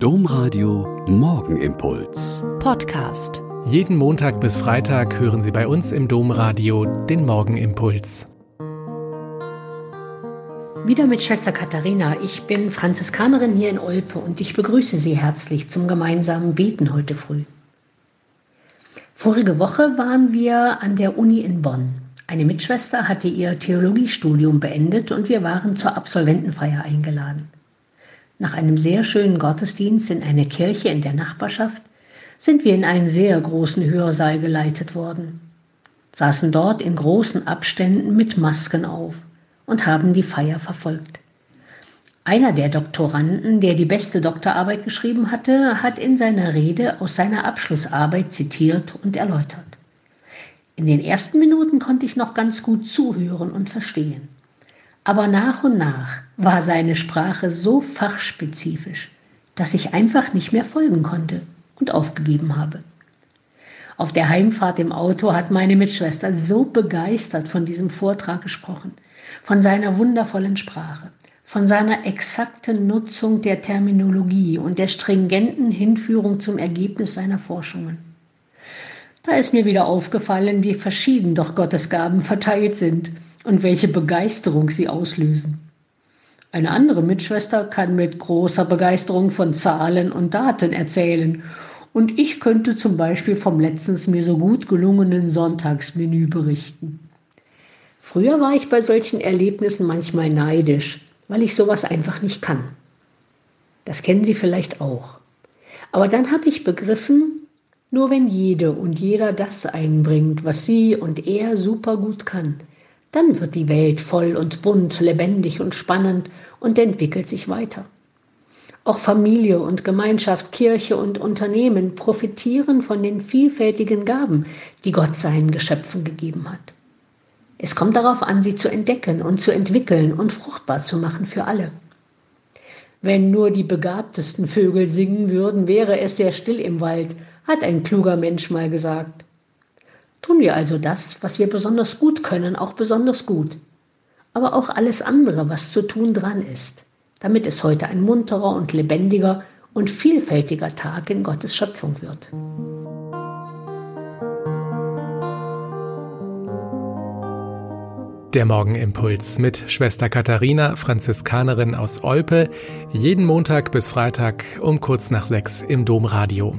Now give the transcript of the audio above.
Domradio Morgenimpuls. Podcast. Jeden Montag bis Freitag hören Sie bei uns im Domradio den Morgenimpuls. Wieder mit Schwester Katharina. Ich bin Franziskanerin hier in Olpe und ich begrüße Sie herzlich zum gemeinsamen Beten heute früh. Vorige Woche waren wir an der Uni in Bonn. Eine Mitschwester hatte ihr Theologiestudium beendet und wir waren zur Absolventenfeier eingeladen. Nach einem sehr schönen Gottesdienst in einer Kirche in der Nachbarschaft sind wir in einen sehr großen Hörsaal geleitet worden, saßen dort in großen Abständen mit Masken auf und haben die Feier verfolgt. Einer der Doktoranden, der die beste Doktorarbeit geschrieben hatte, hat in seiner Rede aus seiner Abschlussarbeit zitiert und erläutert. In den ersten Minuten konnte ich noch ganz gut zuhören und verstehen. Aber nach und nach war seine Sprache so fachspezifisch, dass ich einfach nicht mehr folgen konnte und aufgegeben habe. Auf der Heimfahrt im Auto hat meine Mitschwester so begeistert von diesem Vortrag gesprochen, von seiner wundervollen Sprache, von seiner exakten Nutzung der Terminologie und der stringenten Hinführung zum Ergebnis seiner Forschungen. Da ist mir wieder aufgefallen, wie verschieden doch Gottes Gaben verteilt sind und welche Begeisterung sie auslösen. Eine andere Mitschwester kann mit großer Begeisterung von Zahlen und Daten erzählen und ich könnte zum Beispiel vom letztens mir so gut gelungenen Sonntagsmenü berichten. Früher war ich bei solchen Erlebnissen manchmal neidisch, weil ich sowas einfach nicht kann. Das kennen Sie vielleicht auch. Aber dann habe ich begriffen, nur wenn jede und jeder das einbringt, was sie und er super gut kann, dann wird die Welt voll und bunt, lebendig und spannend und entwickelt sich weiter. Auch Familie und Gemeinschaft, Kirche und Unternehmen profitieren von den vielfältigen Gaben, die Gott seinen Geschöpfen gegeben hat. Es kommt darauf an, sie zu entdecken und zu entwickeln und fruchtbar zu machen für alle. Wenn nur die begabtesten Vögel singen würden, wäre es sehr still im Wald, hat ein kluger Mensch mal gesagt. Tun wir also das, was wir besonders gut können, auch besonders gut. Aber auch alles andere, was zu tun dran ist, damit es heute ein munterer und lebendiger und vielfältiger Tag in Gottes Schöpfung wird. Der Morgenimpuls mit Schwester Katharina, Franziskanerin aus Olpe, jeden Montag bis Freitag um kurz nach sechs im Domradio.